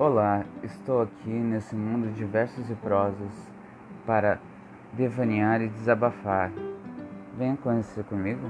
Olá, estou aqui nesse mundo de versos e prosas para devanear e desabafar. Venha conhecer comigo.